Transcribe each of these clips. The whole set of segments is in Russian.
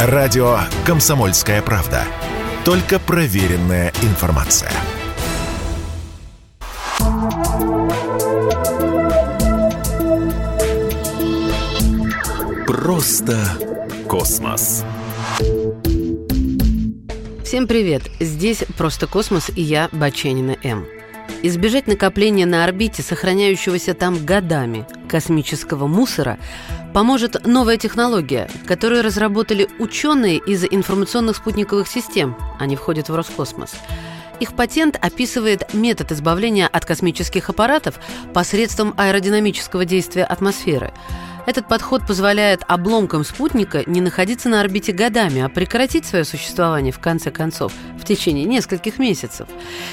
Радио «Комсомольская правда». Только проверенная информация. Просто космос. Всем привет! Здесь «Просто космос» и я, Баченина М. Избежать накопления на орбите, сохраняющегося там годами, космического мусора, поможет новая технология, которую разработали ученые из информационных спутниковых систем. Они входят в Роскосмос. Их патент описывает метод избавления от космических аппаратов посредством аэродинамического действия атмосферы – этот подход позволяет обломкам спутника не находиться на орбите годами, а прекратить свое существование в конце концов в течение нескольких месяцев.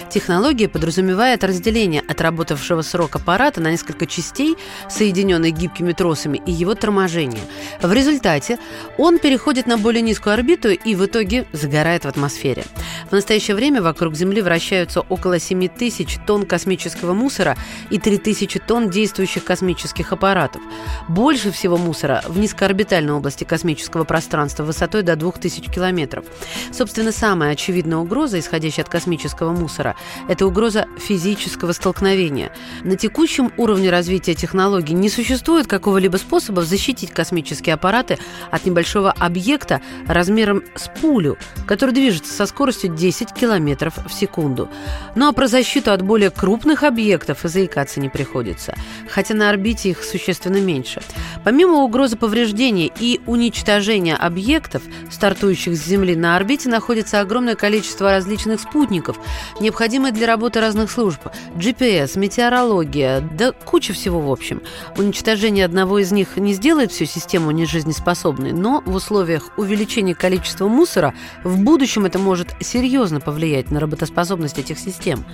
Технология подразумевает разделение отработавшего срок аппарата на несколько частей, соединенных гибкими тросами, и его торможение. В результате он переходит на более низкую орбиту и в итоге загорает в атмосфере. В настоящее время вокруг Земли вращаются около 7 тысяч тонн космического мусора и 3 тысячи тонн действующих космических аппаратов. Больше больше всего мусора в низкоорбитальной области космического пространства высотой до 2000 километров. Собственно, самая очевидная угроза, исходящая от космического мусора, это угроза физического столкновения. На текущем уровне развития технологий не существует какого-либо способа защитить космические аппараты от небольшого объекта размером с пулю, который движется со скоростью 10 километров в секунду. Ну а про защиту от более крупных объектов и заикаться не приходится, хотя на орбите их существенно меньше. Помимо угрозы повреждения и уничтожения объектов, стартующих с Земли на орбите, находится огромное количество различных спутников, необходимых для работы разных служб. GPS, метеорология, да куча всего в общем. Уничтожение одного из них не сделает всю систему нежизнеспособной, но в условиях увеличения количества мусора в будущем это может серьезно повлиять на работоспособность этих систем.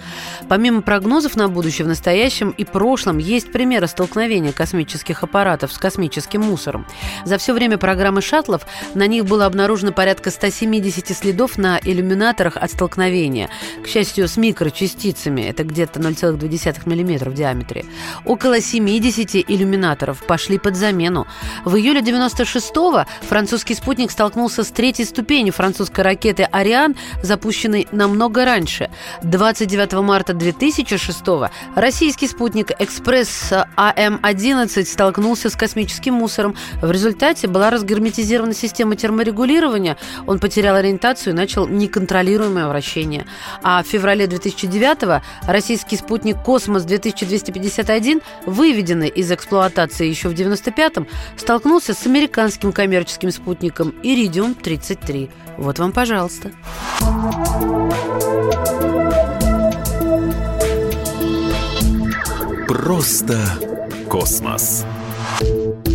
Помимо прогнозов на будущее, в настоящем и прошлом есть примеры столкновения космических аппаратов с космическим мусором. За все время программы шаттлов на них было обнаружено порядка 170 следов на иллюминаторах от столкновения. К счастью, с микрочастицами, это где-то 0,2 мм в диаметре. Около 70 иллюминаторов пошли под замену. В июле 96-го французский спутник столкнулся с третьей ступенью французской ракеты «Ариан», запущенной намного раньше. 29 марта 2006 российский спутник «Экспресс АМ-11» столкнулся с космическим космическим мусором. В результате была разгерметизирована система терморегулирования, он потерял ориентацию и начал неконтролируемое вращение. А в феврале 2009 российский спутник «Космос-2251», выведенный из эксплуатации еще в 95-м, столкнулся с американским коммерческим спутником «Иридиум-33». Вот вам, пожалуйста. Просто космос. you